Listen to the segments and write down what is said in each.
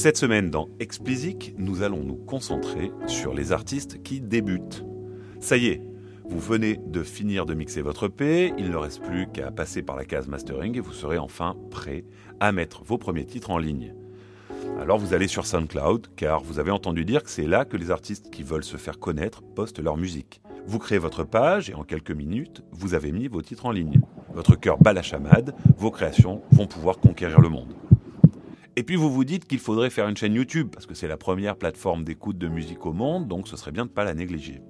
Cette semaine dans Explicit, nous allons nous concentrer sur les artistes qui débutent. Ça y est, vous venez de finir de mixer votre EP, il ne reste plus qu'à passer par la case mastering et vous serez enfin prêt à mettre vos premiers titres en ligne. Alors vous allez sur SoundCloud, car vous avez entendu dire que c'est là que les artistes qui veulent se faire connaître postent leur musique. Vous créez votre page et en quelques minutes, vous avez mis vos titres en ligne. Votre cœur bat la chamade, vos créations vont pouvoir conquérir le monde. Et puis vous vous dites qu'il faudrait faire une chaîne YouTube, parce que c'est la première plateforme d'écoute de musique au monde, donc ce serait bien de ne pas la négliger.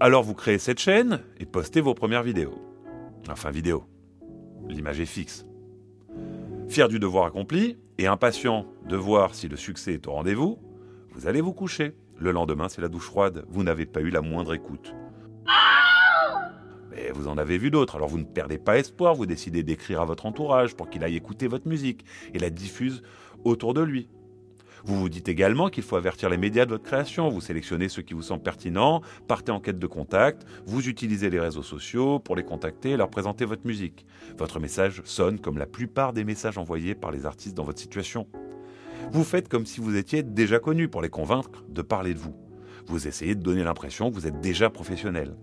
Alors vous créez cette chaîne et postez vos premières vidéos. Enfin vidéo. L'image est fixe. Fier du devoir accompli et impatient de voir si le succès est au rendez-vous, vous allez vous coucher. Le lendemain, c'est la douche froide. Vous n'avez pas eu la moindre écoute. Vous en avez vu d'autres, alors vous ne perdez pas espoir, vous décidez d'écrire à votre entourage pour qu'il aille écouter votre musique et la diffuse autour de lui. Vous vous dites également qu'il faut avertir les médias de votre création, vous sélectionnez ceux qui vous semblent pertinents, partez en quête de contact, vous utilisez les réseaux sociaux pour les contacter et leur présenter votre musique. Votre message sonne comme la plupart des messages envoyés par les artistes dans votre situation. Vous faites comme si vous étiez déjà connu pour les convaincre de parler de vous. Vous essayez de donner l'impression que vous êtes déjà professionnel.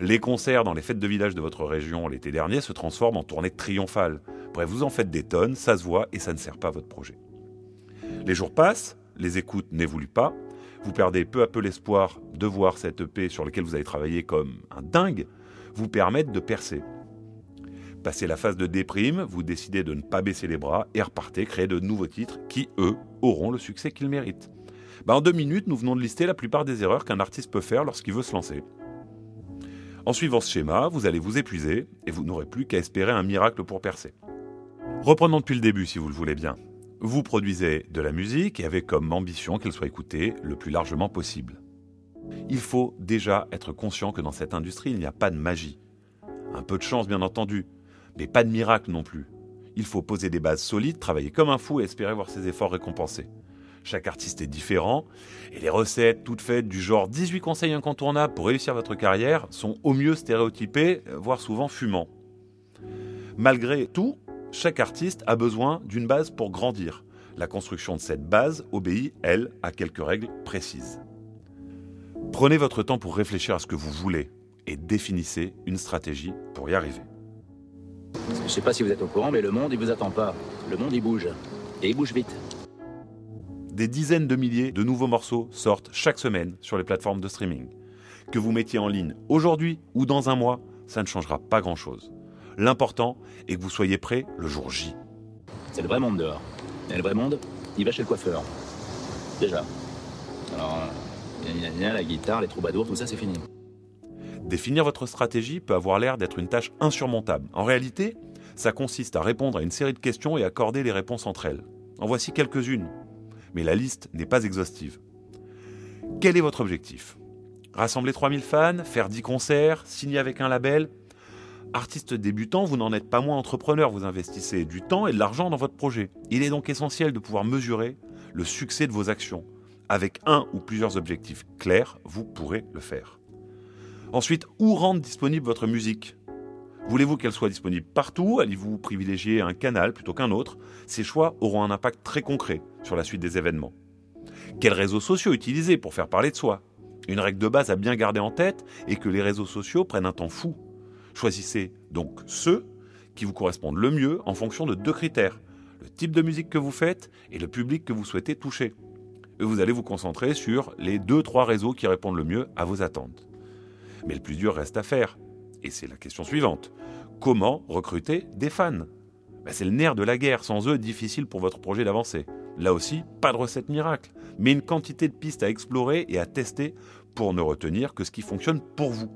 Les concerts dans les fêtes de village de votre région l'été dernier se transforment en tournées triomphales. Bref, vous en faites des tonnes, ça se voit et ça ne sert pas à votre projet. Les jours passent, les écoutes n'évoluent pas, vous perdez peu à peu l'espoir de voir cette EP sur laquelle vous avez travaillé comme un dingue vous permettre de percer. Passé la phase de déprime, vous décidez de ne pas baisser les bras et repartez créer de nouveaux titres qui, eux, auront le succès qu'ils méritent. Bah, en deux minutes, nous venons de lister la plupart des erreurs qu'un artiste peut faire lorsqu'il veut se lancer. En suivant ce schéma, vous allez vous épuiser et vous n'aurez plus qu'à espérer un miracle pour percer. Reprenons depuis le début si vous le voulez bien. Vous produisez de la musique et avez comme ambition qu'elle soit écoutée le plus largement possible. Il faut déjà être conscient que dans cette industrie, il n'y a pas de magie. Un peu de chance, bien entendu, mais pas de miracle non plus. Il faut poser des bases solides, travailler comme un fou et espérer voir ses efforts récompensés. Chaque artiste est différent, et les recettes toutes faites du genre 18 conseils incontournables pour réussir votre carrière sont au mieux stéréotypées, voire souvent fumants. Malgré tout, chaque artiste a besoin d'une base pour grandir. La construction de cette base obéit, elle, à quelques règles précises. Prenez votre temps pour réfléchir à ce que vous voulez et définissez une stratégie pour y arriver. Je ne sais pas si vous êtes au courant, mais le monde, il vous attend pas. Le monde, il bouge. Et il bouge vite. Des dizaines de milliers de nouveaux morceaux sortent chaque semaine sur les plateformes de streaming. Que vous mettiez en ligne aujourd'hui ou dans un mois, ça ne changera pas grand-chose. L'important est que vous soyez prêt le jour J. C'est le vrai monde dehors. Et le vrai monde, il va chez le coiffeur. Déjà. Alors, euh, la guitare, les troubadours, tout ça, c'est fini. Définir votre stratégie peut avoir l'air d'être une tâche insurmontable. En réalité, ça consiste à répondre à une série de questions et accorder les réponses entre elles. En voici quelques-unes, mais la liste n'est pas exhaustive. Quel est votre objectif? Rassembler 3000 fans, faire 10 concerts, signer avec un label? Artiste débutant, vous n'en êtes pas moins entrepreneur, vous investissez du temps et de l'argent dans votre projet. Il est donc essentiel de pouvoir mesurer le succès de vos actions. Avec un ou plusieurs objectifs clairs, vous pourrez le faire. Ensuite, où rendre disponible votre musique? Voulez-vous qu'elle soit disponible partout? Allez-vous privilégier un canal plutôt qu'un autre? Ces choix auront un impact très concret sur la suite des événements. Quels réseaux sociaux utiliser pour faire parler de soi? Une règle de base à bien garder en tête est que les réseaux sociaux prennent un temps fou Choisissez donc ceux qui vous correspondent le mieux en fonction de deux critères, le type de musique que vous faites et le public que vous souhaitez toucher. Et vous allez vous concentrer sur les deux trois réseaux qui répondent le mieux à vos attentes. Mais le plus dur reste à faire. Et c'est la question suivante. Comment recruter des fans? Ben, C'est le nerf de la guerre. Sans eux, difficile pour votre projet d'avancer. Là aussi, pas de recette miracle, mais une quantité de pistes à explorer et à tester pour ne retenir que ce qui fonctionne pour vous.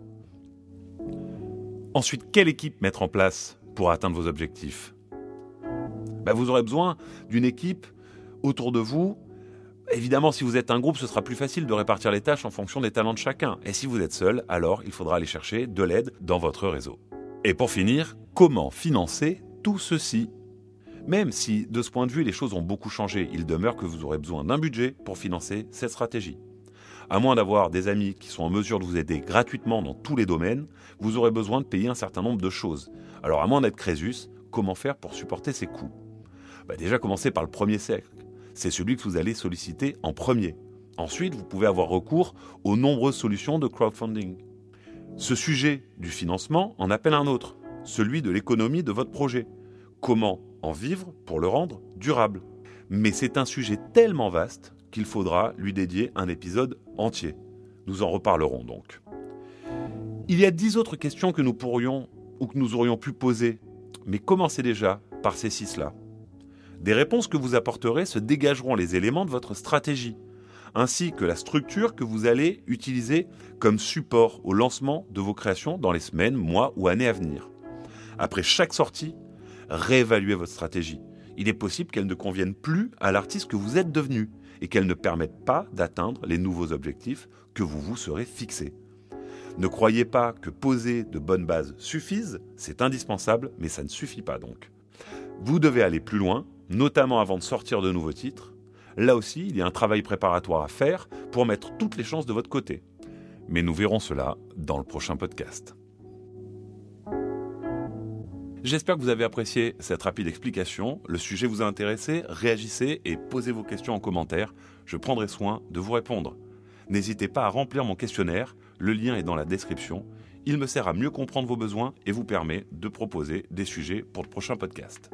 Ensuite, quelle équipe mettre en place pour atteindre vos objectifs? Ben, Vous aurez besoin d'une équipe autour de vous. Évidemment, si vous êtes un groupe, ce sera plus facile de répartir les tâches en fonction des talents de chacun. Et si vous êtes seul, alors il faudra aller chercher de l'aide dans votre réseau. Et pour finir, comment financer tout ceci? Même si, de ce point de vue, les choses ont beaucoup changé, il demeure que vous aurez besoin d'un budget pour financer cette stratégie. À moins d'avoir des amis qui sont en mesure de vous aider gratuitement dans tous les domaines, vous aurez besoin de payer un certain nombre de choses. Alors à moins d'être Crésus, comment faire pour supporter ces coûts? Bah Déjà commencer par le premier cercle, c'est celui que vous allez solliciter en premier. Ensuite, vous pouvez avoir recours aux nombreuses solutions de crowdfunding. Ce sujet du financement en appelle un autre, celui de l'économie de votre projet. Comment en vivre pour le rendre durable Mais c'est un sujet tellement vaste qu'il faudra lui dédier un épisode entier. Nous en reparlerons donc. Il y a dix autres questions que nous pourrions ou que nous aurions pu poser, mais commencez déjà par ces six-là. Des réponses que vous apporterez se dégageront les éléments de votre stratégie, ainsi que la structure que vous allez utiliser comme support au lancement de vos créations dans les semaines, mois ou années à venir. Après chaque sortie, réévaluez votre stratégie. Il est possible qu'elle ne convienne plus à l'artiste que vous êtes devenu et qu'elle ne permette pas d'atteindre les nouveaux objectifs que vous vous serez fixés. Ne croyez pas que poser de bonnes bases suffise, c'est indispensable, mais ça ne suffit pas donc. Vous devez aller plus loin, notamment avant de sortir de nouveaux titres. Là aussi, il y a un travail préparatoire à faire pour mettre toutes les chances de votre côté. Mais nous verrons cela dans le prochain podcast. J'espère que vous avez apprécié cette rapide explication. Le sujet vous a intéressé, réagissez et posez vos questions en commentaire. Je prendrai soin de vous répondre. N'hésitez pas à remplir mon questionnaire, le lien est dans la description. Il me sert à mieux comprendre vos besoins et vous permet de proposer des sujets pour le prochain podcast.